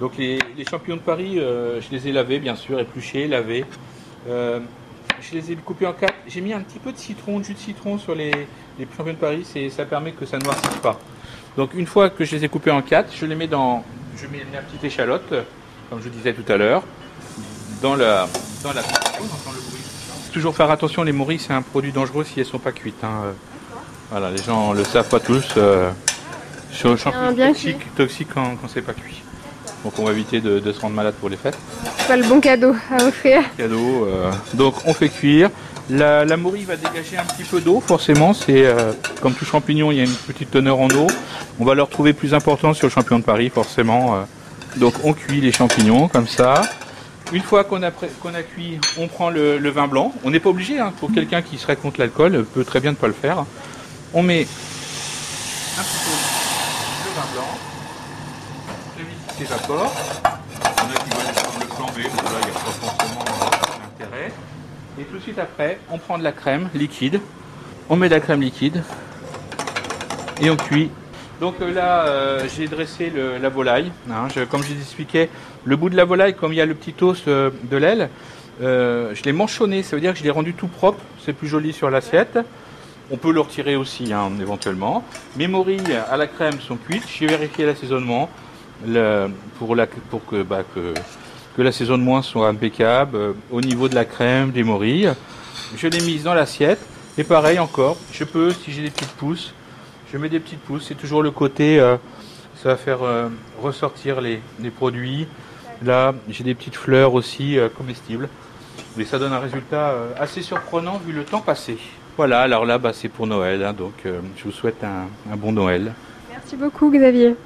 Donc les, les champignons de Paris, euh, je les ai lavés bien sûr, épluchés, lavés. Euh, je les ai coupés en quatre. J'ai mis un petit peu de citron, de jus de citron sur les, les champignons de Paris, c'est, ça permet que ça ne noircisse pas. Donc une fois que je les ai coupés en quatre, je les mets dans, je mets la petite échalote, comme je disais tout à l'heure, dans la, dans la Toujours faire attention, les morilles c'est un produit dangereux si elles sont pas cuites. hein. Voilà, les gens le savent pas tous. Euh, sur le champignon bien toxique, toxique quand, quand c'est pas cuit. Donc on va éviter de, de se rendre malade pour les fêtes. C'est pas le bon cadeau à offrir. Cadeau. euh, donc on fait cuire. La, la morille va dégager un petit peu d'eau, forcément. C'est euh, comme tout champignon, il y a une petite teneur en eau. On va le retrouver plus important sur le champignon de Paris, forcément. euh. Donc on cuit les champignons comme ça. Une fois qu'on a, a cuit, on prend le, le vin blanc. On n'est pas obligé, hein, pour quelqu'un qui serait contre l'alcool, peut très bien ne pas le faire. On met un petit peu le vin blanc. Vite, il y en a qui veulent le flamber, donc là, il n'y a pas forcément euh, d'intérêt. Et tout de suite après, on prend de la crème liquide. On met de la crème liquide. Et on cuit. Donc euh, là, euh, j'ai dressé la volaille. hein. Comme je vous expliquais, le bout de la volaille, comme il y a le petit os de l'aile, je l'ai manchonné. Ça veut dire que je l'ai rendu tout propre. C'est plus joli sur l'assiette. On peut le retirer aussi, hein, éventuellement. Mes morilles à la crème sont cuites. J'ai vérifié l'assaisonnement pour, la, pour que, bah, que, que l'assaisonnement soit impeccable euh, au niveau de la crème, des morilles. Je l'ai mise dans l'assiette. Et pareil encore, je peux, si j'ai des petites pousses, je mets des petites pousses. C'est toujours le côté, euh, ça va faire euh, ressortir les, les produits. Là, j'ai des petites fleurs aussi comestibles. Et ça donne un résultat assez surprenant vu le temps passé. Voilà, alors là, bah, c'est pour Noël. hein, donc, je vous souhaite un bon Noël. Merci beaucoup Xavier.